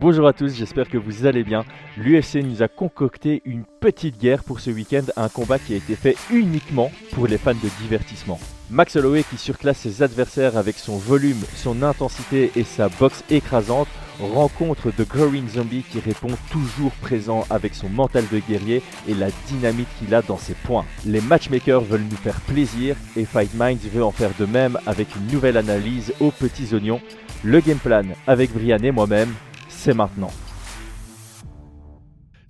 Bonjour à tous, j'espère que vous allez bien. L'UFC nous a concocté une petite guerre pour ce week-end, un combat qui a été fait uniquement pour les fans de divertissement. Max Holloway qui surclasse ses adversaires avec son volume, son intensité et sa boxe écrasante rencontre The Growing Zombie qui répond toujours présent avec son mental de guerrier et la dynamite qu'il a dans ses points. Les matchmakers veulent nous faire plaisir et Fight Minds veut en faire de même avec une nouvelle analyse aux petits oignons. Le game plan avec Brian et moi-même, c'est maintenant.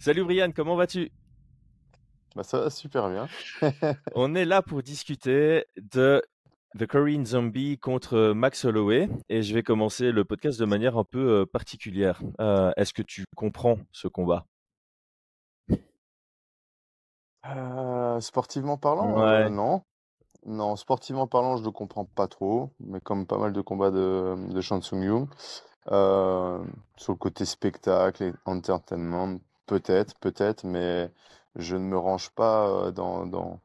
Salut Brian, comment vas-tu? Bah ça va super bien. On est là pour discuter de The Korean Zombie contre Max Holloway et je vais commencer le podcast de manière un peu particulière. Euh, est-ce que tu comprends ce combat? Euh, Sportivement parlant, euh, non. Non, sportivement parlant, je ne comprends pas trop, mais comme pas mal de combats de, de Shansung Yu. sur le côté spectacle et entertainment, peut-être, peut-être, mais je ne me range pas dans, dans,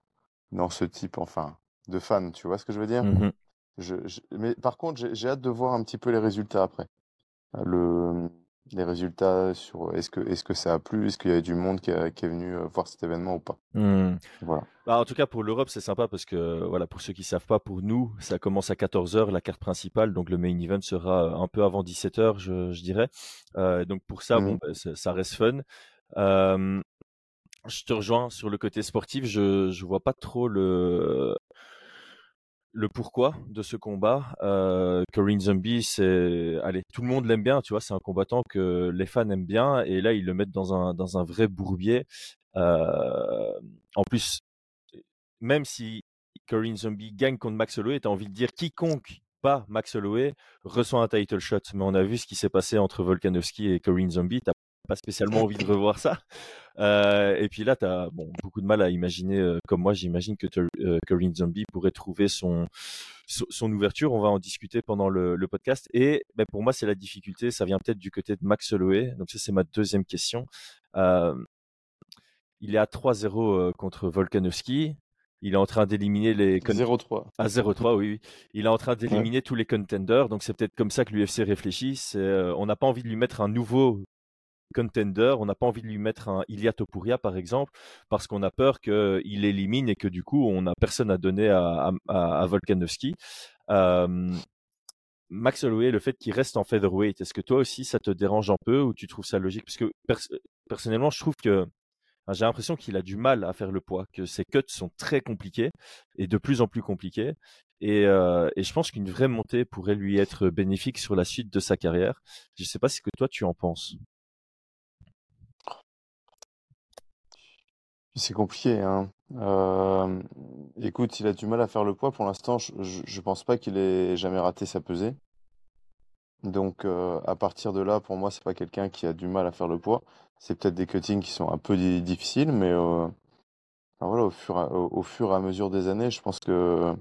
dans ce type, enfin, de fan, tu vois ce que je veux dire? Mmh je, Mais par contre, j'ai hâte de voir un petit peu les résultats après. Le, les résultats sur est-ce que, est que ça a plu, est-ce qu'il y a du monde qui, est venu voir cet événement ou pas? Mmh. Voilà. Bah, en tout cas, pour l'Europe, c'est sympa parce que, voilà, pour ceux qui ne savent pas, pour nous, ça commence à 14h, la carte principale. Donc, le main event sera un peu avant 17h, je, je dirais. Euh, donc, pour ça, bon, mmh bah, ça reste fun. je te rejoins sur le côté sportif. Je ne vois pas trop le, le pourquoi de ce combat. Euh, Corinne Zombie, c'est, allez, tout le monde l'aime bien, tu vois, c'est un combattant que les fans aiment bien, et là ils le mettent dans un dans un vrai bourbier. Euh, en plus, même si Corinne Zombie gagne contre Max Holloway, t'as envie de dire quiconque pas Max Holloway reçoit un title shot. Mais on a vu ce qui s'est passé entre Volkanovski et Corinne Zombie. T'as pas spécialement envie de revoir ça. Euh, et puis là, tu as bon, beaucoup de mal à imaginer, euh, comme moi, j'imagine que euh, Corinne Zombie pourrait trouver son, son ouverture. On va en discuter pendant le, le podcast. Et ben, pour moi, c'est la difficulté. Ça vient peut-être du côté de Max Holloway. Donc ça, c'est ma deuxième question. Euh, il est à 3-0 contre Volkanovski. Il est en train d'éliminer les. 0-3. À 0-3, oui, oui. Il est en train d'éliminer tous les contenders. Donc c'est peut-être comme ça que l'UFC réfléchit. on n'a pas envie de lui mettre un nouveau contender. On n'a pas envie de lui mettre un Ilia Topuria, par exemple, parce qu'on a peur qu'il élimine et que du coup, on n'a personne à donner à, à, Volkanovski. Max Holloway, le fait qu'il reste en featherweight, est-ce que toi aussi ça te dérange un peu ou tu trouves ça logique? Parce que personnellement, je trouve que j'ai l'impression qu'il a du mal à faire le poids, que ses cuts sont très compliqués et de plus en plus compliqués. Et, et je pense qu'une vraie montée pourrait lui être bénéfique sur la suite de sa carrière. Je ne sais pas ce que toi tu en penses. C'est compliqué, hein. Euh, écoute, il a du mal à faire le poids. Pour l'instant, je, je, pense pas qu'il ait jamais raté sa pesée. Donc, euh, à partir de là, pour moi, c'est pas quelqu'un qui a du mal à faire le poids. C'est peut-être des cuttings qui sont un peu difficiles, mais euh, voilà, au fur et à mesure des années, je pense que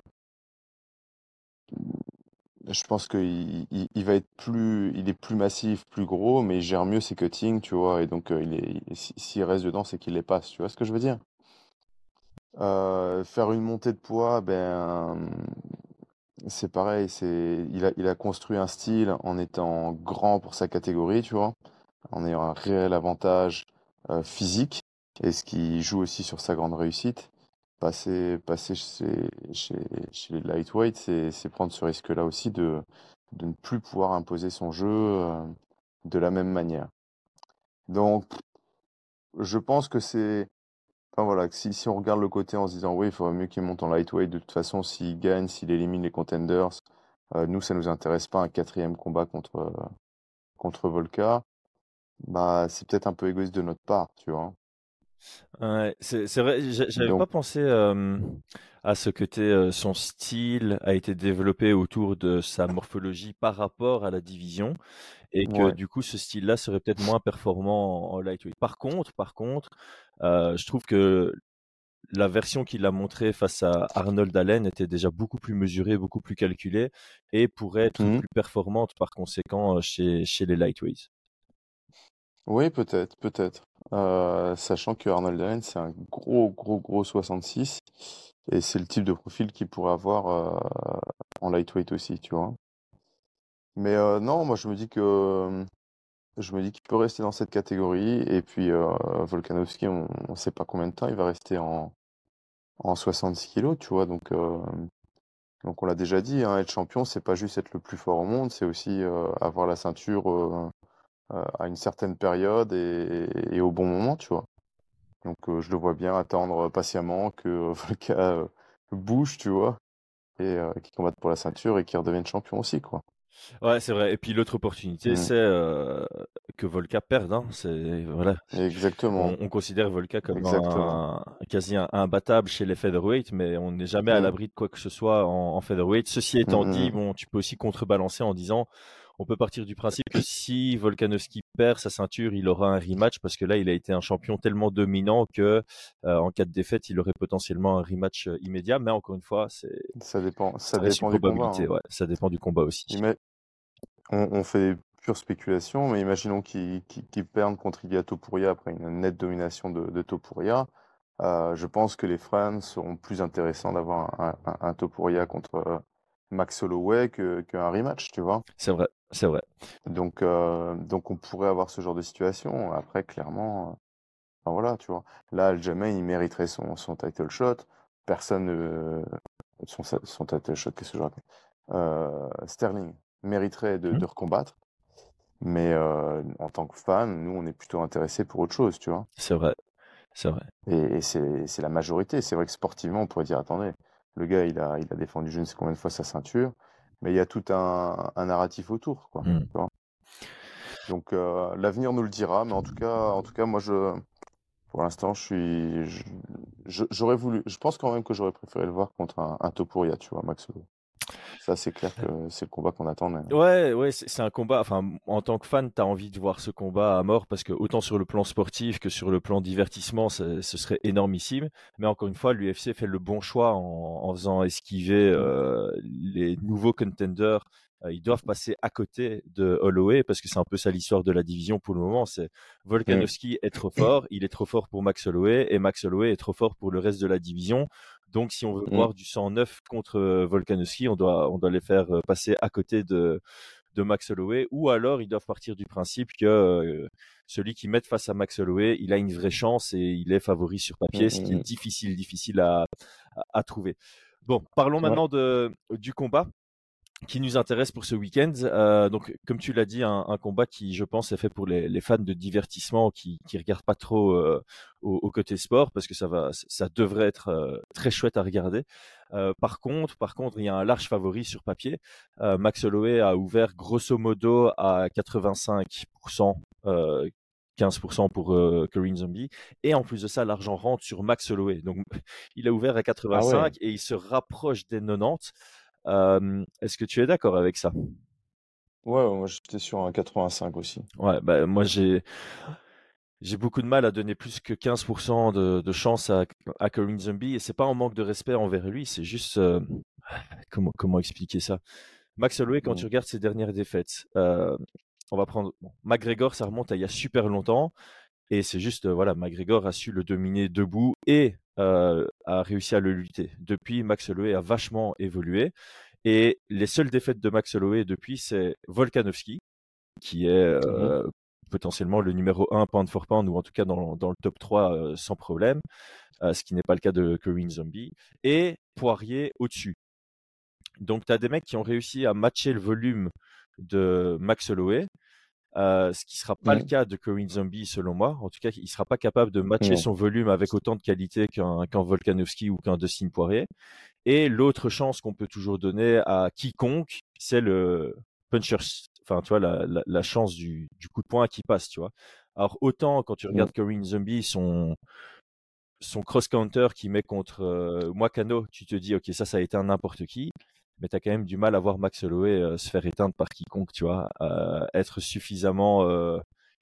je pense qu'il il, va être plus, il est plus massif, plus gros, mais il gère mieux ses cuttings, tu vois. Et donc, euh, il est, s'il reste dedans, c'est qu'il les passe. Tu vois ce que je veux dire? Euh, faire une montée de poids, ben, c'est pareil. C'est, il a, il a construit un style en étant grand pour sa catégorie, tu vois, en ayant un réel avantage euh, physique, et ce qui joue aussi sur sa grande réussite passer, chez, les lightweight, c'est prendre ce risque-là aussi de, ne plus pouvoir imposer son jeu euh, de la même manière. Donc, je pense que c'est. Enfin voilà, si, si on regarde le côté en se disant oui, il faudrait mieux qu'il monte en lightweight, de toute façon, s'il gagne, s'il élimine les contenders, euh, nous, ça nous intéresse pas un quatrième combat contre, contre Volca. Bah, c'est peut-être un peu égoïste de notre part, tu vois. Ouais, c'est c'est vrai, j'avais pas pensé à ce côté, son style a été développé autour de sa morphologie par rapport à la division et que du coup ce style-là serait peut-être moins performant en, lightweight. Par contre, par contre, je trouve que la version qu'il a montrée face à Arnold Allen était déjà beaucoup plus mesurée, beaucoup plus calculée et pourrait être mmh plus performante par conséquent chez, chez les lightweights. Oui, peut-être, peut-être. Euh, sachant que Arnold Allen, c'est un gros, gros, gros 66. Et c'est le type de profil qu'il pourrait avoir euh, en lightweight aussi, tu vois. Mais euh, non, moi je me dis que je me dis qu'il peut rester dans cette catégorie. Et puis Volkanovski, on ne sait pas combien de temps il va rester en, en 66 kilos, tu vois. Donc, donc on l'a déjà dit, hein, être champion, c'est pas juste être le plus fort au monde, c'est aussi avoir la ceinture à une certaine période et, au bon moment, tu vois. Donc je le vois bien attendre patiemment que Volka bouge, tu vois, et qu'il combatte pour la ceinture et qu'il redevienne champion aussi, quoi. Ouais, c'est vrai. Et puis l'autre opportunité, mmh. c'est que Volka perde. Hein. C'est voilà. Exactement. On, considère Volka comme un, quasi imbattable chez les featherweight, mais on n'est jamais à mmh. l'abri de quoi que ce soit en, featherweight. Ceci étant dit, bon, tu peux aussi contrebalancer en disant, on peut partir du principe que si Volkanovski perd sa ceinture, il aura un rematch parce que là, il a été un champion tellement dominant que en cas de défaite, il aurait potentiellement un rematch immédiat. Mais encore une fois, c'est ça dépend, ça, dépend du combat. Hein. Ouais, ça dépend du combat aussi on, fait pure spéculation, mais imaginons qu'ils perdent contre Ilia Topuria après une nette domination de, Topuria. Euh, je pense que les fans seront plus intéressants d'avoir un, Topuria contre euh, Max Holloway qu'un rematch, tu vois. C'est vrai, c'est vrai. Donc, euh, donc on pourrait avoir ce genre de situation. Après, clairement, voilà, tu vois. Là, Aljamain, il mériterait son, son title shot. Personne son, son title shot, qu'est-ce que je raconte Sterling, mériterait de, mmh. recombattre. Mais en tant que fan, nous, on est plutôt intéressé pour autre chose, tu vois. C'est vrai, c'est vrai. Et, c'est la majorité. C'est vrai que sportivement, on pourrait dire, attendez, le gars, il a, il a défendu je ne sais combien de fois sa ceinture, mais il y a tout un, narratif autour, quoi. Mmh. Donc l'avenir nous le dira, mais en tout cas, en tout cas, moi, je, pour l'instant, je suis, j'aurais voulu, je pense quand même que j'aurais préféré le voir contre un, un Topuria, tu vois, Max ça, c'est clair que c'est le combat qu'on attend. Ouais, ouais, c'est un combat. Enfin, en tant que fan, tu as envie de voir ce combat à mort parce que autant sur le plan sportif que sur le plan divertissement, ce serait énormissime. Mais encore une fois, l'UFC fait le bon choix en, faisant esquiver mmh. euh, les nouveaux contenders. Euh, ils doivent passer à côté de Holloway parce que c'est un peu ça l'histoire de la division pour le moment. C'est Volkanovski est trop fort, il est trop fort pour Max Holloway et Max Holloway est trop fort pour le reste de la division. Donc, si on veut mmh. voir du 109 contre euh, Volkanovski, on doit, on doit les faire passer à côté de, de Max Holloway, ou alors ils doivent partir du principe que euh, celui qui met face à Max Holloway, il a une vraie chance et il est favori sur papier, ce qui est mmh, mmh, difficile, difficile à, à, trouver. Bon, parlons maintenant de, du combat qui nous intéresse pour ce week-end. Euh, donc, comme tu l'as dit, un, combat qui, je pense, est fait pour les, fans de divertissement qui qui regardent pas trop euh, au, côté sport, parce que ça va, ça devrait être euh, très chouette à regarder. par contre, par contre, il y a un large favori sur papier. Max Holloway a ouvert grosso modo à 85%. 15% pour Corinne Zombie. Et en plus de ça, l'argent rentre sur Max Holloway. Donc, il a ouvert à 85 ah et il se rapproche des 90. Est-ce que tu es d'accord avec ça? Ouais, moi j'étais sur un 85 aussi. Ouais, bah, moi j'ai j'ai beaucoup de mal à donner plus que 15% de, de, chance à, à Corinne Zombie et c'est pas un manque de respect envers lui, c'est juste comment comment expliquer ça? Max Holloway, quand tu mmh. regardes ses dernières défaites, on va prendre McGregor, ça remonte à il y a super longtemps. Et c'est juste, voilà, McGregor a su le dominer debout et a réussi à le lutter. Depuis, Max Holloway a vachement évolué. Et les seules défaites de Max Holloway depuis, c'est Volkanovski, qui est mmh potentiellement le numéro 1 pound for pound, ou en tout cas dans, dans le top 3 sans problème, ce qui n'est pas le cas de Corinne Zombie, et Poirier au-dessus. Donc, tu as des mecs qui ont réussi à matcher le volume de Max Holloway, euh, ce qui sera pas le cas de Corinne Zombie selon moi. En tout cas, il sera pas capable de matcher son volume avec autant de qualité qu'un Volkanovski ou qu'un Dustin Poirier. Et l'autre chance qu'on peut toujours donner à quiconque, c'est le puncher, enfin tu vois la, la, chance du, du, coup de poing qui passe, tu vois. Alors autant quand tu regardes Corinne Zombie, son son cross counter qui met contre euh, Moicano, tu te dis ok ça ça a été un n'importe qui mais tu as quand même du mal à voir Max Holloway euh, se faire éteindre par quiconque, tu vois. Euh, être suffisamment euh,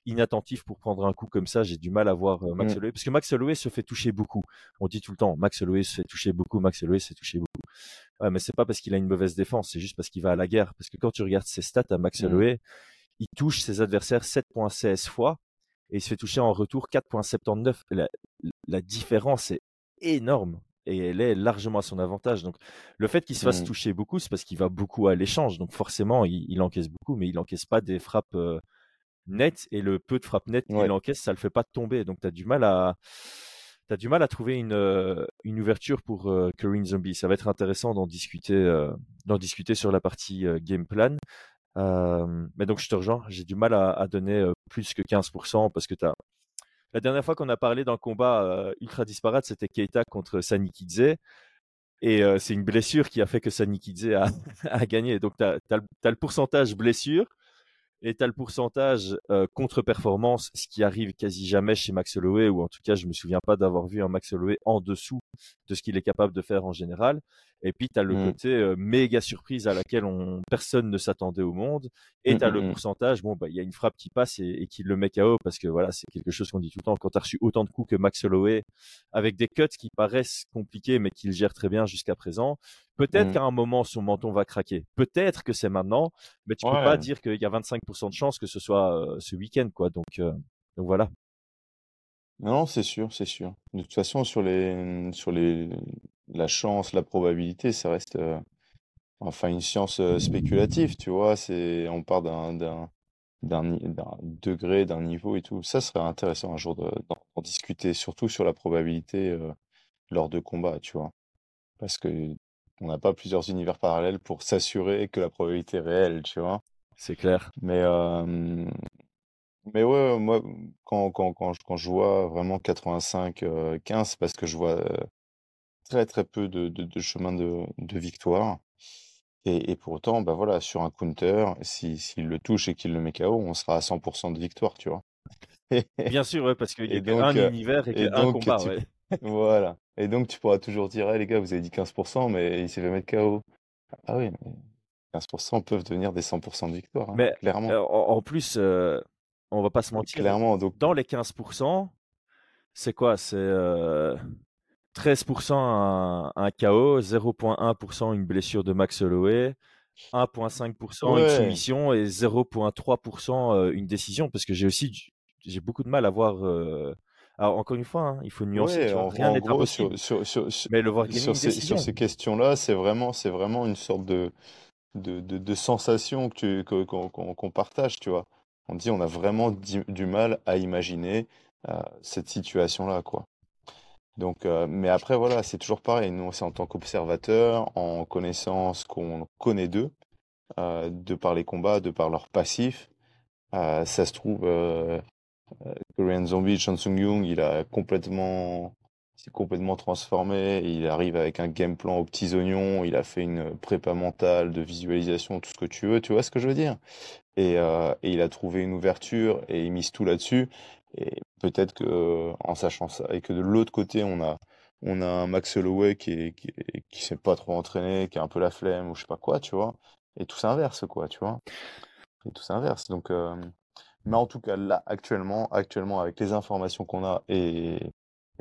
inattentif pour prendre un coup comme ça, j'ai du mal à voir Max mmh. Holloway. Parce que Max Holloway se fait toucher beaucoup. On dit tout le temps, Max Holloway se fait toucher beaucoup, Max Holloway se fait toucher beaucoup. Ouais, mais c'est pas parce qu'il a une mauvaise défense, c'est juste parce qu'il va à la guerre. Parce que quand tu regardes ses stats à Max mmh. Holloway, il touche ses adversaires 7.16 fois et il se fait toucher en retour 4.79. La, la différence est énorme et elle est largement à son avantage. Donc, le fait qu'il se fasse mmh. toucher beaucoup, c'est parce qu'il va beaucoup à l'échange. Donc, forcément, il, encaisse beaucoup, mais il encaisse pas des frappes net et le peu de frappes nettes qu'il encaisse, ça le fait pas tomber. Donc tu as du mal à as du mal à trouver une, euh, une ouverture pour euh, Zombie. Ça va être intéressant d'en discuter, euh, d'en discuter sur la partie euh, game plan. mais donc je te rejoins, j'ai du mal à, donner plus que 15% parce que tu as la dernière fois qu'on a parlé d'un combat ultra disparate, c'était Keita contre Sanikidze. Et c'est une blessure qui a fait que Sanikidze a, a gagné. Donc, tu as, le pourcentage blessure et tu as le pourcentage contre-performance, ce qui arrive quasi jamais chez Max Holloway, ou en tout cas, je me souviens pas d'avoir vu un Max Holloway en dessous de ce qu'il est capable de faire en général. Et puis, tu as le mmh. côté méga surprise à laquelle on, personne ne s'attendait au monde. Et mmh, tu as le mmh, pourcentage, bon, bah, il y a une frappe qui passe et, qui le met KO parce que voilà, c'est quelque chose qu'on dit tout le temps. Quand tu as reçu autant de coups que Max Holloway, avec des cuts qui paraissent compliqués, mais qu'il gère très bien jusqu'à présent, peut-être qu'à un moment, son menton va craquer. Peut-être que c'est maintenant, mais tu peux pas dire qu'il y a 25% de chance que ce soit ce week-end, quoi. Donc, voilà. Non, c'est sûr, c'est sûr. De toute façon, sur les, sur les, la chance, la probabilité, ça reste enfin une science spéculative, tu vois. C'est, on part d'un, d'un, degré, d'un niveau et tout. Ça serait intéressant un jour d'en discuter, surtout sur la probabilité lors de combats, tu vois. Parce que on n'a pas plusieurs univers parallèles pour s'assurer que la probabilité est réelle, tu vois. C'est clair. Mais, mais ouais, moi, quand, quand, quand, je, quand je vois vraiment 85-15, parce que je vois très très peu de, de, chemin de, de victoire. Et, et pour autant, bah voilà, sur un counter, s'il le touche et qu'il le met KO, on sera à 100% de victoire, tu vois. Bien sûr, ouais, parce qu'il y a donc, un univers et, un combat. Ouais. voilà. Et donc, tu pourras toujours dire, hey, les gars, vous avez dit 15%, mais il s'est fait mettre KO. Ah oui, mais 15% peuvent devenir des 100% de victoire, hein, mais clairement. En, plus, euh, on va pas se mentir. Clairement, donc. Dans les 15%, c'est quoi? C'est 13% un, un KO, 0.1% une blessure de Max Holloway, 1.5% une soumission et 0.3% euh, une décision parce que j'ai aussi j'ai beaucoup de mal à voir euh, alors encore une fois hein, il faut nuancer rien n'est impossible sur, sur, mais le voir sur, ces, sur ces questions-là c'est vraiment c'est vraiment une sorte de de, de, sensation que qu'on partage tu vois on dit on a vraiment du, mal à imaginer euh, cette situation là quoi donc, euh, mais après, voilà, c'est toujours pareil. Nous, c'est en tant qu'observateur, en connaissant ce qu'on connaît d'eux, euh, de par les combats, de par leur passif. Ça se trouve, Korean Zombie, Chansung Young, il a complètement, s'est complètement transformé. Il arrive avec un game plan aux petits oignons. Il a fait une prépa mentale de visualisation, tout ce que tu veux. Tu vois ce que je veux dire? Et, et il a trouvé une ouverture et il mise tout là-dessus. Et peut-être que en sachant ça, et que de l'autre côté, on a, on a un Max Holloway qui est, s'est pas trop entraîné, qui a un peu la flemme ou je sais pas quoi, tu vois. Et tout s'inverse, quoi, tu vois. Et tout s'inverse. Donc, euh, mais en tout cas, là, actuellement, actuellement, avec les informations qu'on a et,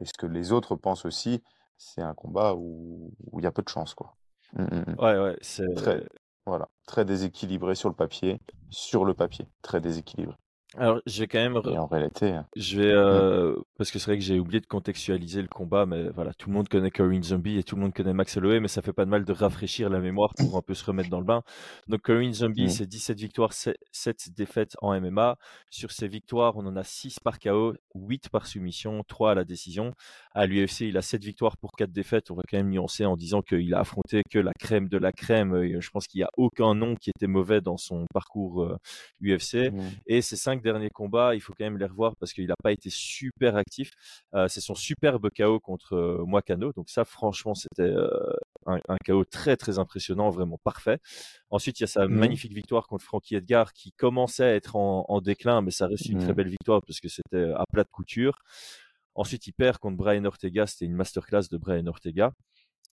et ce que les autres pensent aussi, c'est un combat où il y a peu de chance, quoi. Mmh, mmh, mmh. Ouais, ouais, c'est très, voilà, très déséquilibré sur le papier, sur le papier, très déséquilibré. Alors, je vais quand même. Et en réalité. Hein. Je vais. Euh, parce que c'est vrai que j'ai oublié de contextualiser le combat, mais voilà, tout le monde connaît Corinne Zombie et tout le monde connaît Max Holloway, mais ça fait pas de mal de rafraîchir la mémoire pour un peu se remettre dans le bain. Donc, Corinne Zombie, mmh. c'est 17 victoires, 7 défaites en MMA. Sur ces victoires, on en a 6 par KO, 8 par soumission, 3 à la décision. À l'UFC, il a 7 victoires pour 4 défaites. On va quand même nuancer en disant qu'il a affronté que la crème de la crème. Je pense qu'il n'y a aucun nom qui était mauvais dans son parcours UFC. Euh, mmh. Et ces 5 derniers combats, il faut quand même les revoir parce qu'il n'a pas été super actif. C'est son superbe KO contre Moicano. Donc ça, franchement, c'était un, un, KO très très impressionnant, vraiment parfait. Ensuite, il y a sa mmh magnifique victoire contre Frankie Edgar qui commençait à être en, déclin, mais ça reste une très belle victoire parce que c'était à plat de couture. Ensuite, il perd contre Brian Ortega. C'était une masterclass de Brian Ortega.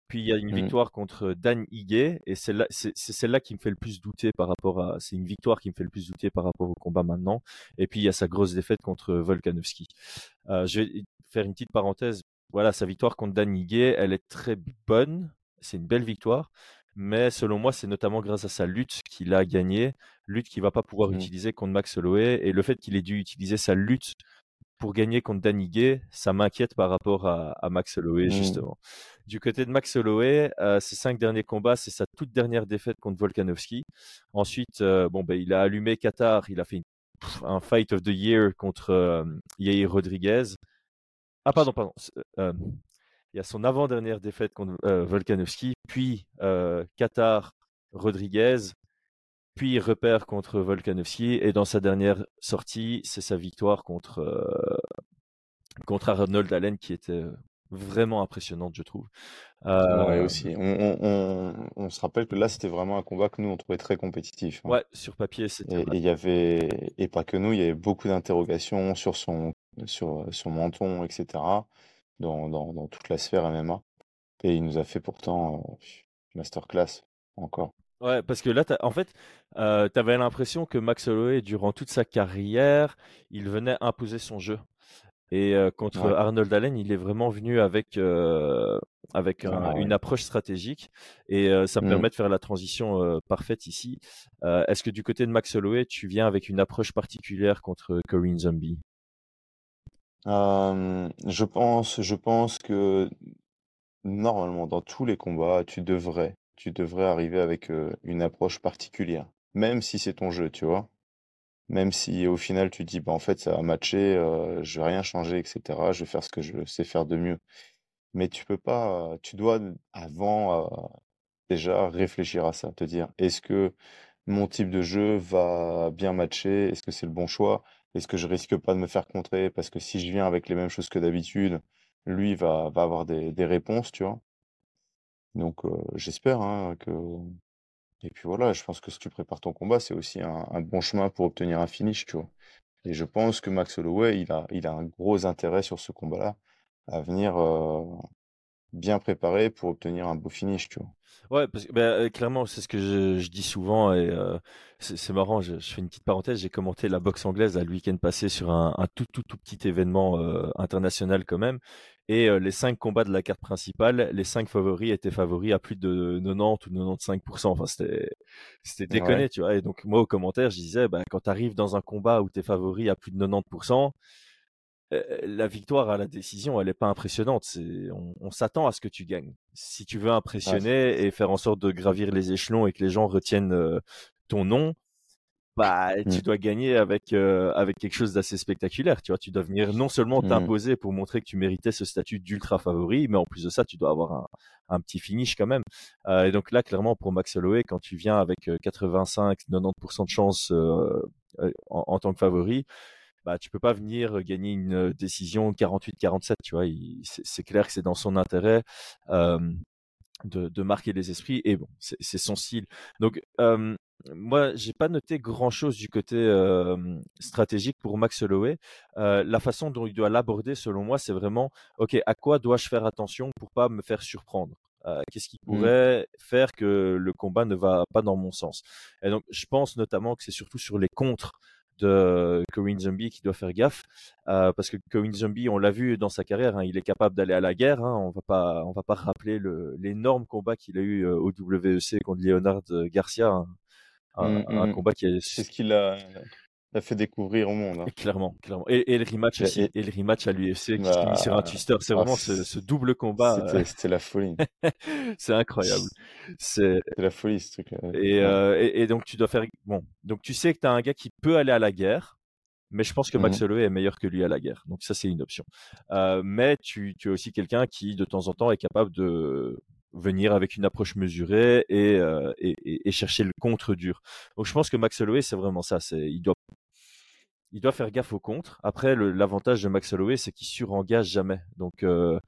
Puis il y a une mmh. victoire contre Dan Higuet, et c'est celle-là qui me fait le plus douter par rapport à. C'est une victoire qui me fait le plus douter par rapport au combat maintenant. Et puis il y a sa grosse défaite contre Volkanovski. Euh, je vais faire une petite parenthèse. Voilà, sa victoire contre Dan Higuet, elle est très bonne. C'est une belle victoire. Mais selon moi, c'est notamment grâce à sa lutte qu'il a gagné, lutte qu'il va pas pouvoir mmh. utiliser contre Max Holloway, et le fait qu'il ait dû utiliser sa lutte pour gagner contre Danny Gay, ça m'inquiète par rapport à, Max Holloway, mmh. justement. Du côté de Max Holloway, euh, ses cinq derniers combats, c'est sa toute dernière défaite contre Volkanovski. Ensuite, euh, bon, ben, il a allumé Qatar, il a fait une un fight of the year contre Yair Rodriguez. Ah pardon, pardon. il y a son avant-dernière défaite contre Volkanovski, puis Qatar Rodriguez, puis il repère contre Volkanovski, et dans sa dernière sortie, c'est sa victoire contre, contre Arnold Allen qui était vraiment impressionnante, je trouve. Ouais, aussi. On, se rappelle que là, c'était vraiment un combat que nous, on trouvait très compétitif. Hein. Ouais, sur papier, c'était. Et il y avait, et pas que nous, il y avait beaucoup d'interrogations sur son, sur son menton, etc., dans, dans, dans toute la sphère MMA. Et il nous a fait pourtant masterclass encore. Ouais, parce que là, en fait, euh, tu avais l'impression que Max Holloway, durant toute sa carrière, il venait imposer son jeu. Et euh, contre Arnold Allen, il est vraiment venu avec, euh, avec ah une approche stratégique. Et ça me mmh. permet de faire la transition parfaite ici. Est-ce que du côté de Max Holloway, tu viens avec une approche particulière contre Corinne Zombie? Je pense, je pense que normalement, dans tous les combats, tu devrais tu devrais arriver avec une approche particulière, même si c'est ton jeu, tu vois. Même si au final tu dis, bah, en fait, ça va matcher, je vais rien changer, etc. Je vais faire ce que je sais faire de mieux. Mais tu peux pas, tu dois avant déjà réfléchir à ça, te dire, est-ce que mon type de jeu va bien matcher? Est-ce que c'est le bon choix? Est-ce que je risque pas de me faire contrer? Parce que si je viens avec les mêmes choses que d'habitude, lui va, va avoir des, des réponses, tu vois. Donc j'espère hein, que et puis voilà, je pense que si tu prépares ton combat, c'est aussi un bon chemin pour obtenir un finish, tu vois? Et je pense que Max Holloway, il a il a un gros intérêt sur ce combat-là, à venir, bien préparé pour obtenir un beau finish, tu vois? Ouais, parce que bah, clairement, c'est ce que je, dis souvent et c'est marrant. Je, fais une petite parenthèse. J'ai commenté la boxe anglaise le week-end passé sur un, tout tout tout petit événement international quand même. Et les cinq combats de la carte principale, les cinq favoris étaient favoris à plus de 90 ou 95%. Enfin, c'était c'était déconné, tu vois. Et donc moi, au commentaire, je disais, bah, quand tu arrives dans un combat où tu es favori à plus de 90%, la victoire à la décision, elle n'est pas impressionnante. C'est, on, s'attend à ce que tu gagnes. Si tu veux impressionner et faire en sorte de gravir les échelons et que les gens retiennent ton nom, bah, tu dois gagner avec avec quelque chose d'assez spectaculaire. Tu vois, tu dois venir non seulement mmh. t'imposer pour montrer que tu méritais ce statut d'ultra favori, mais en plus de ça, tu dois avoir un, un petit finish quand même. et donc là, clairement, pour Max Holloway, quand tu viens avec 85-90% de chance en, en, tant que favori, bah, tu peux pas venir gagner une décision 48-47, tu vois. C'est clair que c'est dans son intérêt de, marquer les esprits et bon, c'est son style. Donc, euh, moi, j'ai pas noté grand chose du côté stratégique pour Max Holloway. la façon dont il doit l'aborder, selon moi, c'est vraiment, ok, à quoi dois-je faire attention pour pas me faire surprendre? Qu'est-ce qui mmh. pourrait faire que le combat ne va pas dans mon sens? Et donc, je pense notamment que c'est surtout sur les contres de Corinne Zombie qui doit faire gaffe euh, parce que Corinne Zombie, on l'a vu dans sa carrière, hein, il est capable d'aller à la guerre. Hein, on va pas, on va pas rappeler l'énorme combat qu'il a eu euh, au WEC contre Leonard Garcia, hein. Un, mmh, mmh. combat qui est. C'est ce qu'il a, fait découvrir au monde. Hein. Clairement, clairement. Et, le rematch aussi, et, le rematch à l'UFC qui bah, finit sur un twister. C'est vraiment ah, ce, double combat. Euh. C'était la folie. c'est incroyable. C'est la folie ce truc. Euh, et, et, donc tu dois faire bon. Donc tu sais que tu as un gars qui peut aller à la guerre, mais je pense que Max mmh Holloway est meilleur que lui à la guerre. Donc ça c'est une option. Euh, mais tu, tu es aussi quelqu'un qui de temps en temps est capable de venir avec une approche mesurée et, et, et, chercher le contre dur. Donc je pense que Max Holloway c'est vraiment ça. C'est il doit il doit faire gaffe au contre. Après, l'avantage de Max Holloway, c'est qu'il surengage jamais. Donc, euh,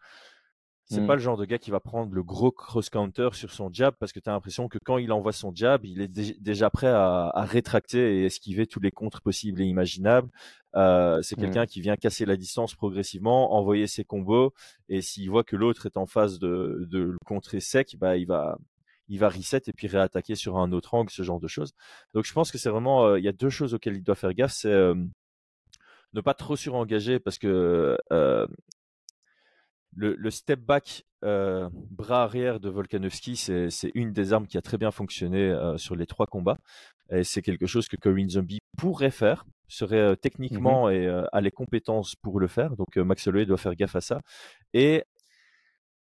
c'est pas mmh. le genre de gars qui va prendre le gros cross-counter sur son jab parce que tu as l'impression que quand il envoie son jab, il est déjà prêt à, rétracter et esquiver tous les contres possibles et imaginables. Euh, c'est mmh. quelqu'un qui vient casser la distance progressivement, envoyer ses combos et s'il voit que l'autre est en phase de, de le contrer sec, bah, il va, il va reset et puis réattaquer sur un autre angle, ce genre de choses. Donc je pense que c'est vraiment, euh, il y a deux choses auxquelles il doit faire gaffe, c'est euh, ne pas trop surengager parce que euh, le, step back bras arrière de Volkanovski, c'est une des armes qui a très bien fonctionné sur les trois combats. Et c'est quelque chose que Corinne Zombie pourrait faire, serait mmh techniquement et a les compétences pour le faire. Donc Max Holloway doit faire gaffe à ça. Et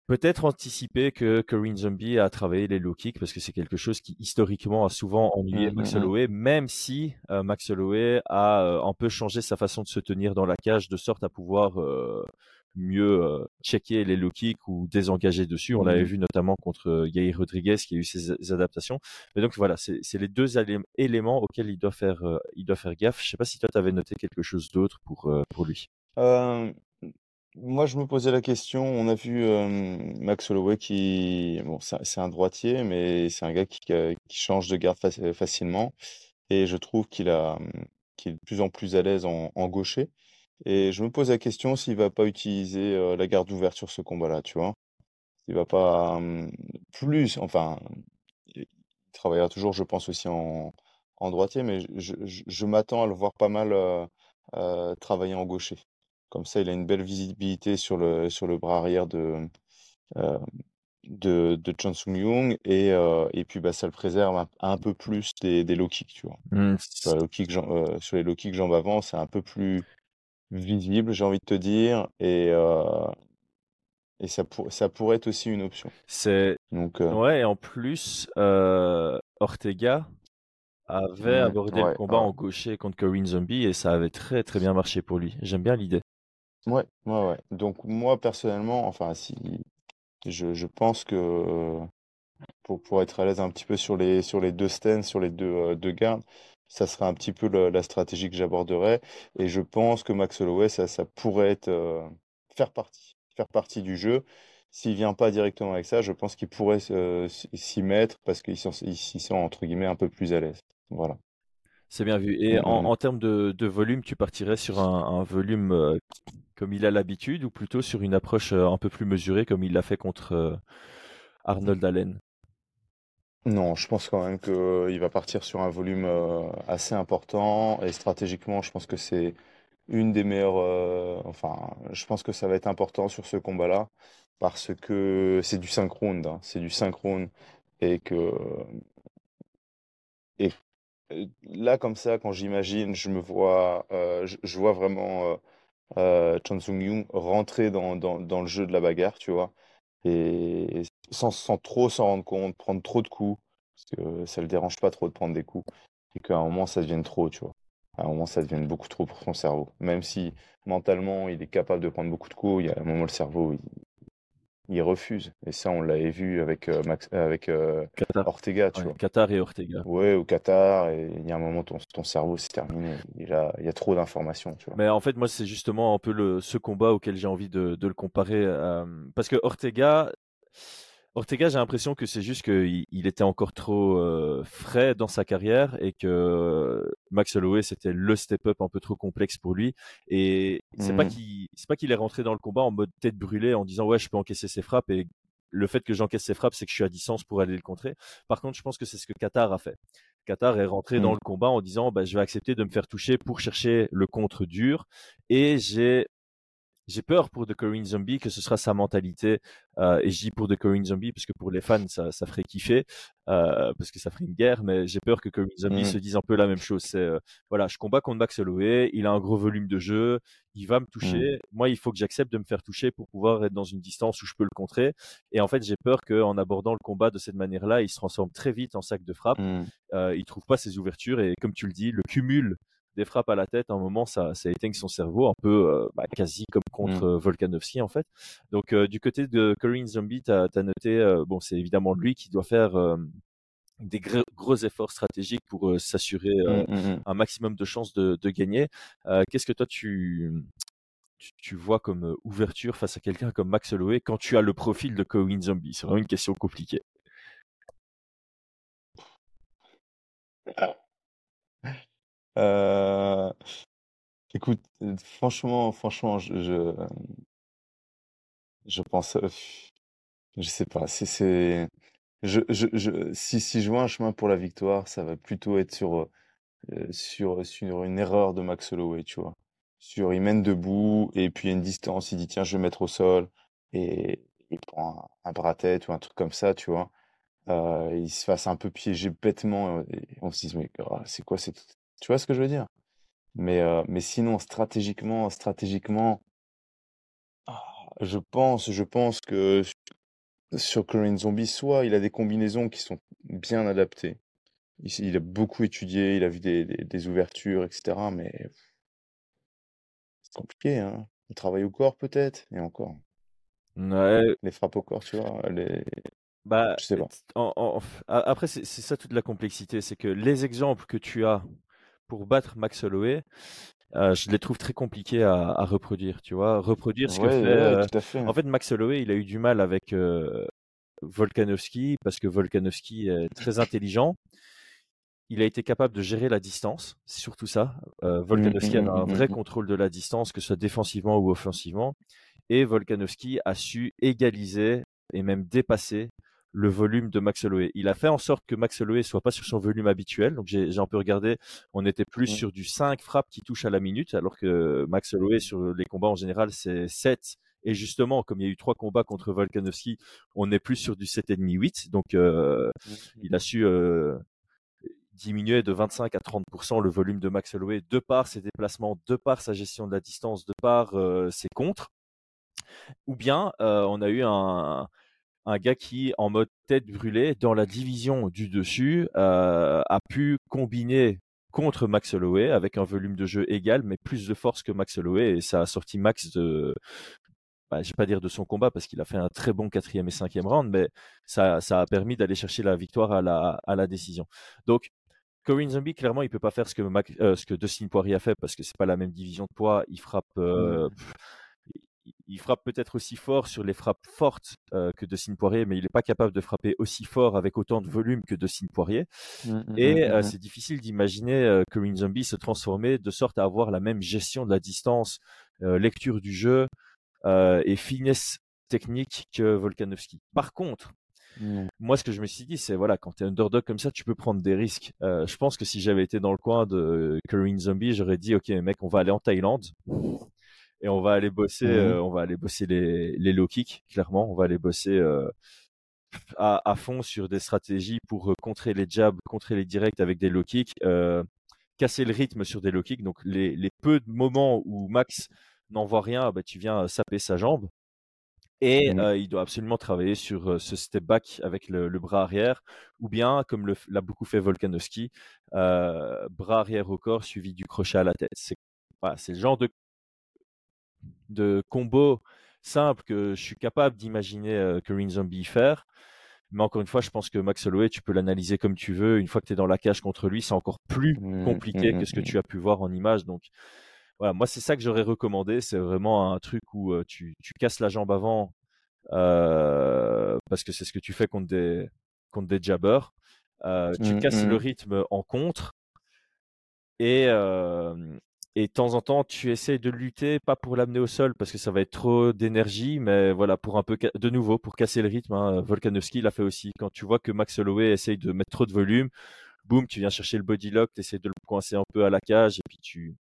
Peut-être anticiper que Corinne Zombie a travaillé les low kicks parce que c'est quelque chose qui historiquement a souvent ennuyé Mmh, Max mmh. Holloway, même si euh, Max Holloway a euh, un peu changé sa façon de se tenir dans la cage de sorte à pouvoir euh, mieux euh, checker les low kicks ou désengager dessus. On l'avait Mmh. vu notamment contre euh, Yair Rodriguez qui a eu ses adaptations. Mais donc voilà, c'est les deux élé- éléments auxquels il doit faire, euh, il doit faire gaffe. Je sais pas si toi tu avais noté quelque chose d'autre pour, pour lui. Moi, je me posais la question. On a vu Max Holloway qui, bon, c'est un droitier, mais c'est un gars qui, qui change de garde faci- facilement. Et je trouve qu'il a, qu'il est de plus en plus à l'aise en, en gaucher. Et je me pose la question s'il va pas utiliser euh, la garde ouverte sur ce combat-là, tu vois? Il va pas plus, enfin, il travaillera toujours, je pense, aussi en, en droitier, mais je, je- je m'attends à le voir pas mal euh, travailler en gaucher. Comme ça, il a une belle visibilité sur le, sur le bras arrière de, de, de Chon Sung-Young et, euh, et puis bah, ça le préserve un, un peu plus des, des low kicks, tu vois? Hmm, Sur, low kick jam- euh, sur les low kicks jambes avant, c'est un peu plus visible, j'ai envie de te dire, et, euh, et ça, pour- ça pourrait être aussi une option. C'est Donc, euh, ouais, et en plus, euh, Ortega avait mm, abordé le ouais, combat en gaucher contre Corinne Zombie et ça avait très très bien marché pour lui. J'aime bien l'idée. Ouais, ouais, ouais. Donc moi personnellement, enfin si je, je pense que euh, pour, pour être à l'aise un petit peu sur les sur les deux stands, sur les deux, euh, deux gardes, ça serait un petit peu la stratégie que j'aborderais. Et je pense que Max Holloway, ça, ça pourrait être euh, faire partie, faire partie du jeu. S'il vient pas directement avec ça, je pense qu'il pourrait euh, s'y mettre parce qu'il s'y sent entre guillemets un peu plus à l'aise. Voilà. C'est bien vu. Et en, en termes de, de volume, tu partirais sur un, un volume euh, comme il a l'habitude ou plutôt sur une approche un peu plus mesurée comme il l'a fait contre Arnold Allen? Non, je pense quand même qu'il va partir sur un volume euh, assez important et stratégiquement, je pense que c'est une des meilleures. euh, enfin, je pense que ça va être important sur ce combat-là parce que c'est du synchrone, hein, c'est du synchrone et que et euh, là comme ça, quand j'imagine, je me vois, je, vois vraiment Chan Sung-Young rentrer dans, dans, dans le jeu de la bagarre, tu vois, et sans, trop s'en rendre compte, prendre trop de coups, parce que ça le dérange pas trop de prendre des coups, et qu'à un moment ça devienne trop, tu vois. À un moment ça devienne beaucoup trop pour son cerveau. Même si mentalement il est capable de prendre beaucoup de coups, il y a un moment le cerveau il refuse. Et ça on l'avait vu avec, euh, Max, avec euh, Qatar. Ortega, tu Ouais, vois. Qatar et Ortega. Ouais, au Qatar, et il y a un moment ton, ton cerveau c'est terminé. Il a, il y a trop d'informations, tu vois. Mais en fait, moi, c'est justement un peu le, ce combat auquel j'ai envie de, de le comparer. euh, parce que Ortega, Ortega, j'ai l'impression que c'est juste qu'il il était encore trop euh, frais dans sa carrière et que Max Holloway, c'était le step-up un peu trop complexe pour lui. Et c'est pas Mhm. qu'il c'est pas qu'il est rentré dans le combat en mode tête brûlée en disant ouais, je peux encaisser ses frappes et le fait que j'encaisse ses frappes, c'est que je suis à distance pour aller le contrer. Par contre, je pense que c'est ce que Qatar a fait. Qatar est rentré dans Mhm. le combat en disant bah, je vais accepter de me faire toucher pour chercher le contre dur et j'ai j'ai peur pour The Korean Zombie que ce sera sa mentalité. Euh, et je dis pour The Korean Zombie parce que pour les fans, ça, ça ferait kiffer, euh, parce que ça ferait une guerre. Mais j'ai peur que Korean Zombie Mhm. se dise un peu la même chose. C'est euh, voilà, je combats contre Max Holloway, il a un gros volume de jeu, il va me toucher. Moi, il faut que j'accepte de me faire toucher pour pouvoir être dans une distance où je peux le contrer. Et en fait, j'ai peur qu'en abordant le combat de cette manière-là, il se transforme très vite en sac de frappe. Euh, il trouve pas ses ouvertures et comme tu le dis, le cumul des frappes à la tête, à un moment, ça, ça éteigne son cerveau, un peu euh, bah, quasi comme contre Mm. euh, Volkanovski en fait. Donc euh, du côté de Korean Zombie, tu as, noté, euh, bon, c'est évidemment lui qui doit faire euh, des gros, gros efforts stratégiques pour euh, s'assurer euh, Mm, mm, mm. un maximum de chances de, de gagner. Euh, Qu'est-ce que toi tu, tu, tu vois comme ouverture face à quelqu'un comme Max Holloway quand tu as le profil de Korean Zombie? C'est vraiment une question compliquée. Euh, écoute, euh, franchement, franchement, je, je, je pense, euh, je sais pas, c'est, c'est, je, je, je, si, si je vois un chemin pour la victoire, ça va plutôt être sur, sur, sur une erreur de Max Holloway, tu vois. Sur, il mène debout, et puis a une distance, il dit, tiens, je vais mettre au sol, et il prend un, un bras-tête ou un truc comme ça, tu vois. Il se fasse un peu piéger bêtement, et on se dit, mais oh, c'est quoi, c'est, tu vois ce que je veux dire? Mais, mais sinon, stratégiquement, stratégiquement, ah, je pense, je pense que sur Korean Zombie, soit il a des combinaisons qui sont bien adaptées. Il, il a beaucoup étudié, il a vu des, des- des ouvertures, etc. Mais c'est compliqué, hein. Il travaille au corps peut-être, et encore. Les frappes au corps, tu vois, les... bah, je sais pas. en- en- a- après, c'est c'est ça toute la complexité, c'est que les exemples que tu as pour battre Max Holloway, euh, je les trouve très compliqués à, à reproduire, tu vois, reproduire ce que Ouais, fait. ouais, euh, tout à fait. En fait, Max Holloway, il a eu du mal avec euh, Volkanovski parce que Volkanovski est très intelligent. Il a été capable de gérer la distance, c'est surtout ça. Euh, Volkanovski Mm, a mm, un mm, vrai contrôle de la distance, que ce soit défensivement ou offensivement. Et Volkanovski a su égaliser et même dépasser le volume de Max Holloway. Il a fait en sorte que Max Holloway soit pas sur son volume habituel. Donc j'ai un peu regardé, on était plus sur du 5 frappes qui touchent à la minute, alors que Max Holloway sur les combats en général c'est 7. Et justement, comme il y a eu trois combats contre Volkanovski, on est plus sur du 7,5-8. Donc euh, il a su euh, diminuer de 25 à 30% le volume de Max Holloway de par ses déplacements, de par sa gestion de la distance, de par euh, ses contres. Ou bien euh, on a eu un, un gars qui, en mode tête brûlée, dans la division du dessus, euh, a pu combiner contre Max Holloway avec un volume de jeu égal, mais plus de force que Max Holloway, et ça a sorti Max de, bah, je vais pas dire de son combat parce qu'il a fait un très bon quatrième et cinquième round, mais ça, ça a permis d'aller chercher la victoire à la, à la décision. Donc, Corinne Zombie, clairement, il peut pas faire ce que, Mac, euh, ce que Dustin Poirier a fait parce que c'est pas la même division de poids. Il frappe, euh, il- frappe peut-être aussi fort sur les frappes fortes euh, que Dustin Poirier, mais il n'est pas capable de frapper aussi fort avec autant de volume que Dustin Poirier. Mm, mm, Et mm, euh, c'est difficile d'imaginer euh, Corinne Zombie se transformer de sorte à avoir la même gestion de la distance, lecture du jeu et finesse technique que Volkanovski. Par contre, moi, ce que je me suis dit, c'est voilà, quand tu es underdog comme ça, tu peux prendre des risques. Euh, je pense que si j'avais été dans le coin de Corinne Zombie, j'aurais dit, ok, mec, on va aller en Thaïlande et on va aller bosser, Mhm. euh, on va aller bosser les, les low kicks, clairement. On va aller bosser euh, à, à fond sur des stratégies pour euh, contrer les jabs, contrer les directs avec des low kicks, casser le rythme sur des low kicks. Donc les, les peu de moments où Max n'en voit rien, bah, tu viens saper sa jambe. Et euh, il doit absolument travailler sur euh, ce step back avec le, le bras arrière, ou bien, comme l'a beaucoup fait Volkanovski, euh, bras arrière au corps suivi du crochet à la tête. C'est voilà, c'est le genre de, de combo simple que je suis capable d'imaginer euh, Corinne Zombie faire. Mais encore une fois, je pense que Max Holloway, tu peux l'analyser comme tu veux. Une fois que tu es dans la cage contre lui, c'est encore plus Mm, compliqué mm, que ce que tu as pu voir en image. Donc, voilà, moi, c'est ça que j'aurais recommandé. C'est vraiment un truc où euh, tu, tu casses la jambe avant euh, parce que c'est ce que tu fais contre des, contre des jabbers. Tu casses le rythme en contre et, et de temps en temps, tu essaies de lutter, pas pour l'amener au sol parce que ça va être trop d'énergie, mais voilà, pour un peu, de nouveau, pour casser le rythme. Hein, Volkanovski l'a fait aussi. Quand tu vois que Max Holloway essaye de mettre trop de volume, boum, tu viens chercher le body lock, tu essaies de le coincer un peu à la cage et puis tu,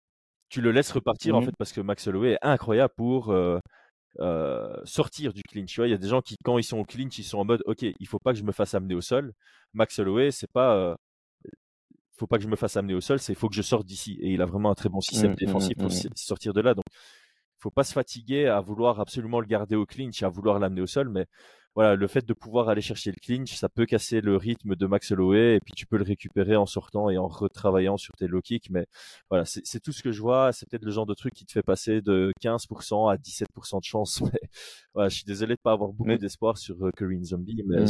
tu le laisses repartir en Mhm. fait parce que Max Holloway est incroyable pour euh, euh, sortir du clinch. Il y a des gens qui, quand ils sont au clinch, ils sont en mode, ok, il faut pas que je me fasse amener au sol. Max Holloway, c'est pas, euh, faut pas que je me fasse amener au sol, c'est il faut que je sorte d'ici. Et il a vraiment un très bon système Mm, défensif mm, pour sortir de là. Donc, faut pas se fatiguer à vouloir absolument le garder au clinch, à vouloir l'amener au sol, mais voilà, le fait de pouvoir aller chercher le clinch, ça peut casser le rythme de Max Holloway et puis tu peux le récupérer en sortant et en retravaillant sur tes low kicks. Mais voilà, c'est tout ce que je vois. C'est peut-être le genre de truc qui te fait passer de 15% à 17% de chance. Mais voilà, je suis désolé de pas avoir beaucoup Mais- d'espoir sur euh, Corinne Zombie, mais.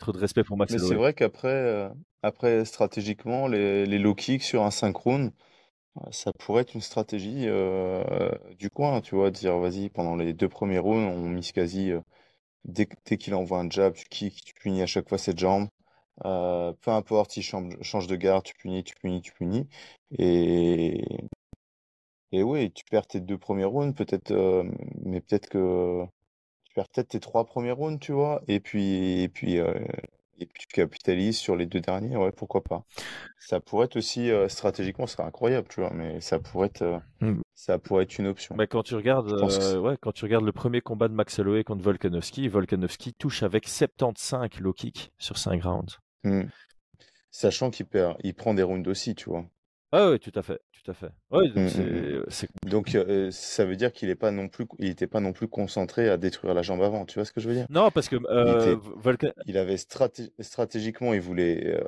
Trop de respect pour Max Mais c'est vrai qu'après, euh, après, stratégiquement, les, les low kicks sur un synchrone, ça pourrait être une stratégie euh, du coin, tu vois, de dire vas-y, pendant les deux premiers rounds, on mise quasi, euh, dès, qu'il envoie un jab, tu kicks, tu punis à chaque fois cette jambe. Euh, peu importe, il change, change de garde, tu punis, tu punis, tu punis. Et, et oui, tu perds tes deux premiers rounds, peut-être, mais peut-être que tu perds peut-être tes trois premiers rounds, tu vois, et puis, et puis, euh, et puis tu capitalises sur les deux derniers, ouais, pourquoi pas. Ça pourrait être aussi, euh, stratégiquement, ce serait incroyable, tu vois, mais ça pourrait être, euh, Mm. ça pourrait être une option. Mais quand tu regardes, ouais, quand tu regardes le premier combat de Max Holloway contre Volkanovski, Volkanovski touche avec 75 low kicks sur 5 rounds. Hmm. Sachant qu'il perd, il prend des rounds aussi, tu vois. Ah oui, tout à fait, tout à fait. Ouais, donc Mmh, mmh, c'est, mmh. c'est Donc euh, ça veut dire qu'il est pas non plus, il était pas non plus concentré à détruire la jambe avant. Tu vois ce que je veux dire? Non, parce que Il euh, était, il avait straté- stratégiquement, il voulait, euh,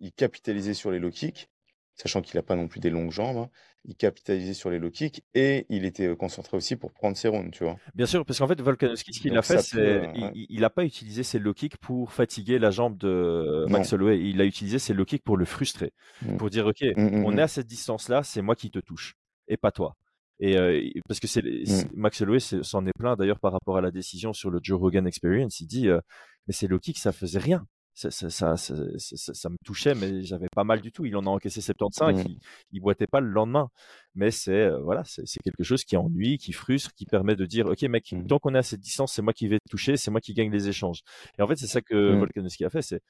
il capitalisait sur les low kicks, sachant qu'il a pas non plus des longues jambes. hein. Il capitalisait sur les low kicks et il était euh, concentré aussi pour prendre ses rounds, tu vois. Bien sûr, parce qu'en fait, Volkanovski, ce qu'il a fait, c'est euh, il, ouais. il- il a pas utilisé ses low kicks pour fatiguer la jambe de Max Non. Holloway. Il a utilisé ses low kicks pour le frustrer, Mm. pour dire, OK, Mm, mm, on est à cette distance-là, c'est moi qui te touche et pas toi. Et euh, parce que c'est c'est- Max Holloway c'est- s'en est plein d'ailleurs par rapport à la décision sur le Joe Rogan Experience. Il dit, euh, mais ces low kicks, ça faisait rien. Ça, ça, ça, ça, me touchait, mais j'avais pas mal du tout. Il en a encaissé 75, Mm. il, il boitait pas le lendemain. Mais c'est euh, voilà, c'est quelque chose qui ennuie, qui frustre, qui permet de dire, ok mec, Mm. tant qu'on est à cette distance, c'est moi qui vais te toucher, c'est moi qui gagne les échanges. Et en fait, c'est ça que Mm. Volkanovski a fait, c'est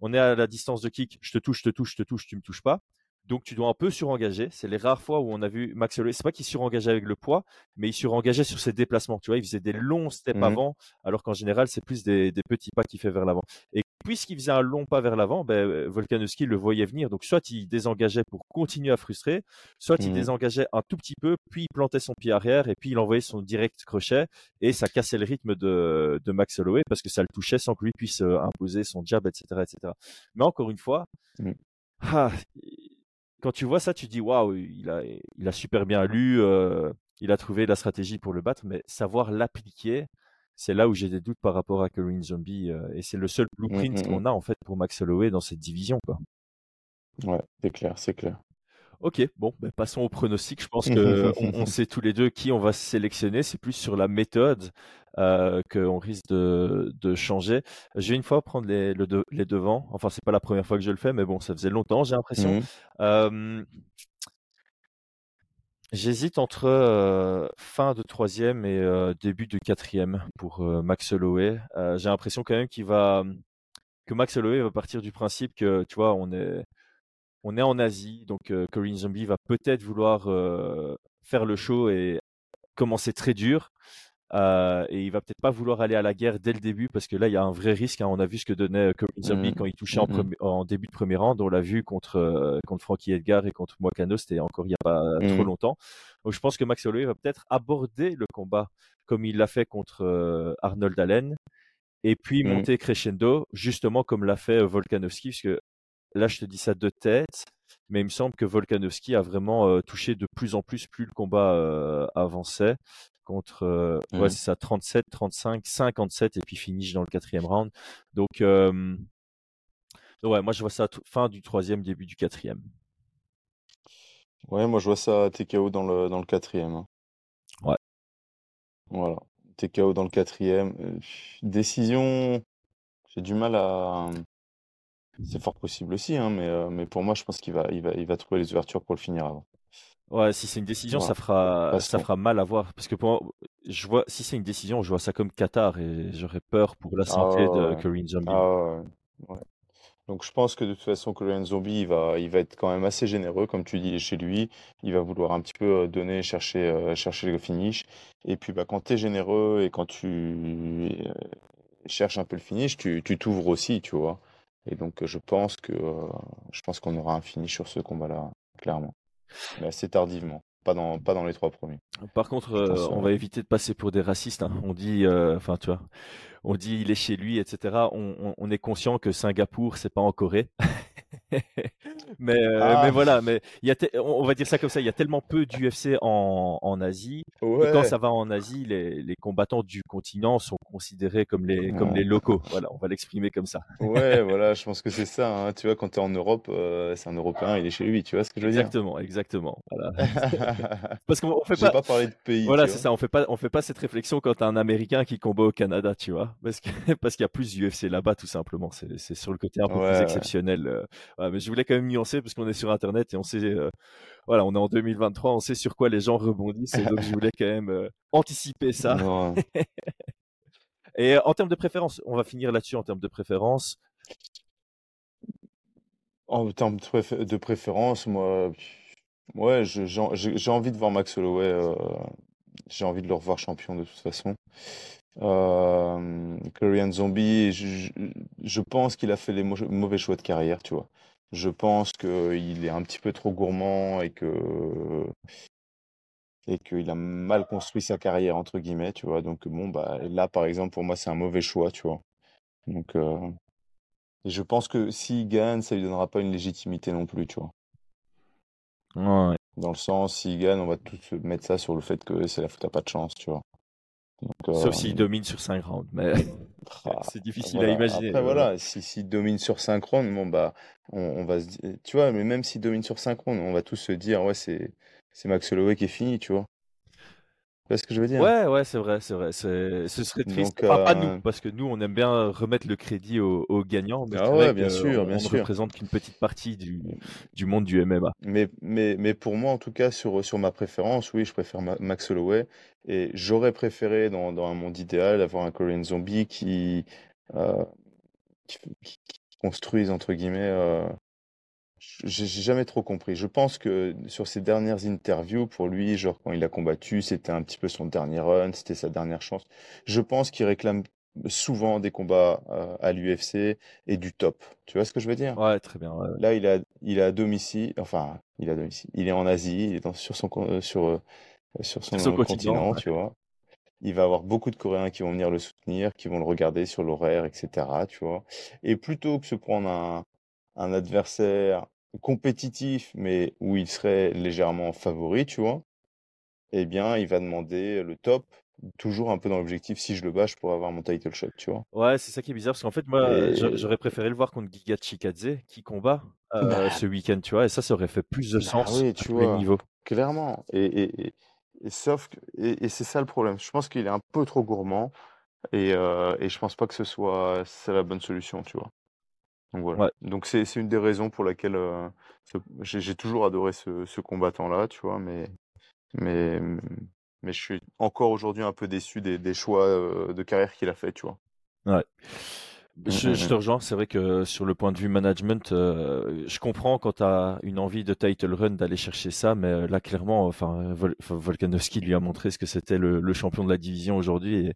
on est à la distance de kick, je te touche, je te touche, je te touche, tu me touches pas. Donc tu dois un peu surengager. C'est les rares fois où on a vu Max Holloway. C'est pas qu'il surengageait avec le poids, mais il surengageait sur ses déplacements. Tu vois, il faisait des longs steps Mhm. avant, alors qu'en général c'est plus des, des petits pas qu'il fait vers l'avant. Et puisqu'il faisait un long pas vers l'avant, ben, Volkanovski le voyait venir. Donc soit il désengageait pour continuer à frustrer, soit il Mhm. désengageait un tout petit peu, puis il plantait son pied arrière et puis il envoyait son direct crochet et ça cassait le rythme de, de Max Holloway parce que ça le touchait sans que lui puisse euh, imposer son jab, etc., etc. Mais encore une fois, Mhm. ah, quand tu vois ça, tu dis waouh, il a, il a super bien lu, euh, il a trouvé la stratégie pour le battre, mais savoir l'appliquer, c'est là où j'ai des doutes par rapport à Korean Zombie, euh, et c'est le seul blueprint Mm, mm, qu'on a en fait pour Max Holloway dans cette division, quoi. Ouais, c'est clair, c'est clair. Ok, bon, ben passons au pronostic. Je pense que on, on sait tous les deux qui on va sélectionner. C'est plus sur la méthode euh, qu'on risque de, de changer. Je vais une fois prendre les, le de- les devants. Enfin, c'est pas la première fois que je le fais, mais bon, ça faisait longtemps, j'ai l'impression. Euh, J'hésite entre euh, fin de troisième et euh, début de quatrième pour euh, Max Holloway. J'ai l'impression quand même qu'il va que Max Holloway va partir du principe que tu vois on est on est en Asie, donc Korean Zombie va peut-être vouloir faire le show et commencer très dur. Euh, et il va peut-être pas vouloir aller à la guerre dès le début parce que là il y a un vrai risque. hein. On a vu ce que donnait Korean Zombie Mhm. quand il touchait en, en début de premier round. On l'a vu contre euh, contre Frankie Edgar et contre Moicano. C'était encore il y a pas trop Mhm. longtemps. Donc je pense que Max Holloway va peut-être aborder le combat comme il l'a fait contre euh, Arnold Allen et puis monter crescendo justement comme l'a fait euh, Volkanovski parce que là je te dis ça de tête mais il me semble que Volkanovski a vraiment euh, touché de plus en plus plus le combat euh, avançait contre euh, ouais c'est ça 37 35 57 et puis finish dans le quatrième round donc euh, ouais moi je vois ça fin du troisième début du quatrième Ouais, moi je vois ça TKO dans le, dans le quatrième. hein. Ouais. Voilà. TKO dans le quatrième. Euh, décision, j'ai du mal à. C'est fort possible aussi, hein, mais, euh, mais pour moi, je pense qu'il va, il va, il va trouver les ouvertures pour le finir avant. Ouais si c'est une décision Voilà. ça fera Parce ça qu'on- fera mal à voir parce que pour moi, je vois si c'est une décision je vois ça comme Qatar et j'aurais peur pour la Ah santé de ouais. Korean Zombie Ah ouais, ouais. Donc je pense que de toute façon, Korean Zombie, il va, il va être quand même assez généreux, comme tu dis, chez lui. Il va vouloir un petit peu euh, donner, chercher, euh, chercher le finish. Et puis bah, quand tu es généreux et quand tu euh, cherches un peu le finish, tu tu t'ouvres aussi, tu vois. Et donc je pense que euh, je pense qu'on aura un finish sur ce combat-là, clairement. Mais assez tardivement. Pas dans, pas dans les trois premiers. Par contre, euh, on va éviter de passer pour des racistes. hein. On dit, euh, enfin, tu vois, on dit il est chez lui, etc. On, on- on est conscient que Singapour, c'est pas en Corée. mais, euh, Ah. mais voilà, mais il y a te- on va dire ça comme ça. Il y a tellement peu d'UFC en, en Asie quand ça va en Asie, les, les combattants du continent sont considérés comme les comme les locaux. Voilà, on va l'exprimer comme ça. Ouais, voilà, je pense que c'est ça. hein. Tu vois, quand tu es en Europe, euh, c'est un Européen, il est chez lui. Tu vois ce que je veux dire? Exactement, exactement. Voilà. Parce qu'on on fait pas, pas parlé de pays, Voilà, tu c'est ça. On fait pas, on fait pas cette réflexion quand t'as un Américain qui combat au Canada, tu vois, parce que parce qu'il y a plus d'UFC là-bas, tout simplement. C'est sur le côté un peu Ouais, plus exceptionnel. euh. Mais je voulais quand même parce qu'on est sur Internet et on sait, euh, voilà, on est en 2023, on sait sur quoi les gens rebondissent, et donc je voulais quand même euh, anticiper ça. Et euh, en termes de préférence, on va finir là-dessus en termes de préférence. En termes de, préfé- de préférence, moi, ouais, j'ai envie de voir Max Holloway. euh, j'ai envie de le revoir champion de toute façon. Euh, Korean Zombie, je, je- pense qu'il a fait les mau- mauvais choix de carrière, tu vois. Je pense qu'il est un petit peu trop gourmand et que et qu'il a mal construit sa carrière entre guillemets, tu vois. Donc bon bah là par exemple pour moi c'est un mauvais choix, tu vois. Donc euh, je pense que s'il gagne, ça lui donnera pas une légitimité non plus, tu vois. Ouais. Dans le sens, s'il gagne, on va tous mettre ça sur le fait que c'est la faute à pas de chance, tu vois. Donc, Sauf euh, s'il domine sur 5 rounds. Mais ah, c'est difficile voilà. à imaginer. Après, voilà, si, s'il domine sur 5 rounds, bon, bah, on, on va se dire, tu vois, mais même s'il domine sur 5 rounds, on va tous se dire, ouais, c'est, c'est Max Holloway qui est fini, tu vois. Tu vois ce que je veux dire? Ouais, ouais, c'est vrai, c'est vrai. C'est, ce serait triste. Donc, Enfin, pas euh, nous, parce que nous, on aime bien remettre le crédit aux, aux gagnants, mais ah c'est ouais, vrai bien sûr, bien ne sûr. représente qu'une petite partie du, du monde du MMA. Mais, mais, mais pour moi, en tout cas, sur, sur ma préférence, oui, je préfère Ma- Max Holloway. Et j'aurais préféré, dans, dans un monde idéal, avoir un Korean Zombie qui, euh, qui, qui- qui construise, entre guillemets. euh, j'ai jamais trop compris. Je pense que sur ses dernières interviews, pour lui, genre quand il a combattu, c'était un petit peu son dernier run, c'était sa dernière chance. Je pense qu'il réclame souvent des combats euh, à l'UFC et du top. Tu vois ce que je veux dire? Ouais, très bien. ouais. Là, il a, il est à domicile, enfin, il à domicile. Il est en Asie, il est dans- sur son, euh, sur, euh, sur son Sur son euh, continent, continent, ouais. tu vois. Il va avoir beaucoup de Coréens qui vont venir le soutenir, qui vont le regarder sur l'horaire, etc., tu vois. Et plutôt que se prendre un, un adversaire compétitif, mais où il serait légèrement favori, tu vois, eh bien, il va demander le top, toujours un peu dans l'objectif, si je le bats, je pourrais avoir mon title shot, tu vois. Ouais, c'est ça qui est bizarre, parce qu'en fait, moi, Et j'aurais préféré le voir contre Giga Chikadze, qui combat euh, bah, ce week-end, tu vois, et ça, ça aurait fait plus de bah sens oui, tu vois. niveaux. Clairement. Et, et, et, et sauf que, et, c'est ça le problème. Je pense qu'il est un peu trop gourmand et, euh, et je pense pas que ce soit la bonne solution, tu vois. Donc voilà. Ouais, Donc c'est une des raisons pour laquelle euh, j'ai toujours adoré ce, ce combattant-là, tu vois, mais mais mais je suis encore aujourd'hui un peu déçu des, des choix euh, de carrière qu'il a fait, tu vois. ouais. Je, je te rejoins, c'est vrai que sur le point de vue management, euh, je comprends quand tu as une envie de title run d'aller chercher ça, mais euh, là clairement, enfin, Vol- Volkanovski lui a montré ce que c'était le, le champion de la division aujourd'hui et,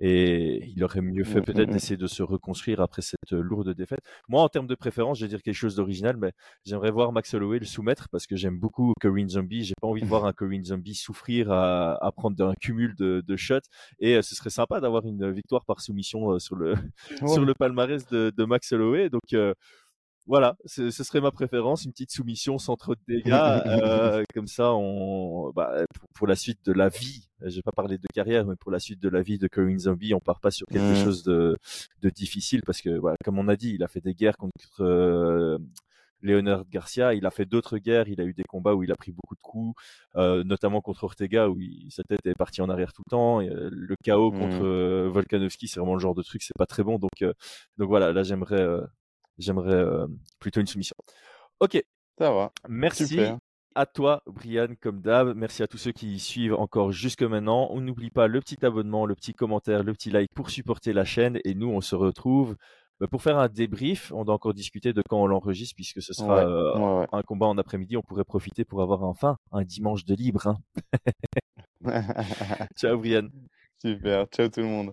et il aurait mieux fait peut-être d'essayer de se reconstruire après cette euh, lourde défaite. Moi, en termes de préférence, je vais dire quelque chose d'original, mais j'aimerais voir Max Holloway le soumettre parce que j'aime beaucoup Corinne Zombie. J'ai pas envie de voir un Corinne Zombie souffrir à, à prendre un cumul de, de shots et euh, ce serait sympa d'avoir une victoire par soumission euh, sur le sur le palmarès de, de Max Holloway. Donc euh, voilà, ce serait ma préférence, une petite soumission sans trop de dégâts. euh, comme ça, on, bah, pour, pour la suite de la vie, je vais pas parler de carrière, mais pour la suite de la vie de Corinne Zombie, on part pas sur quelque chose de, de difficile parce que, voilà, comme on a dit, il a fait des guerres contre euh, Leonard Garcia, il a fait d'autres guerres, il a eu des combats où il a pris beaucoup de coups, euh, notamment contre Ortega où il- sa tête est partie en arrière tout le temps. Et, euh, le chaos contre Mm. euh, Volkanovski, c'est vraiment le genre de truc, c'est pas très bon. Donc, euh, donc voilà, là j'aimerais, j'aimerais plutôt une soumission. Ok, Ça va. merci Super. à toi, Brian, comme d'hab. Merci à tous ceux qui suivent encore jusque maintenant. On n'oublie pas le petit abonnement, le petit commentaire, le petit like pour supporter la chaîne. Et nous, on se retrouve bah, pour faire un débrief. On doit encore discuter de quand on l'enregistre, puisque ce sera Ouais. euh, Ouais, ouais. un combat en après-midi. On pourrait profiter pour avoir enfin un dimanche de libre. hein. Ciao, Brian. Super. Ciao tout le monde.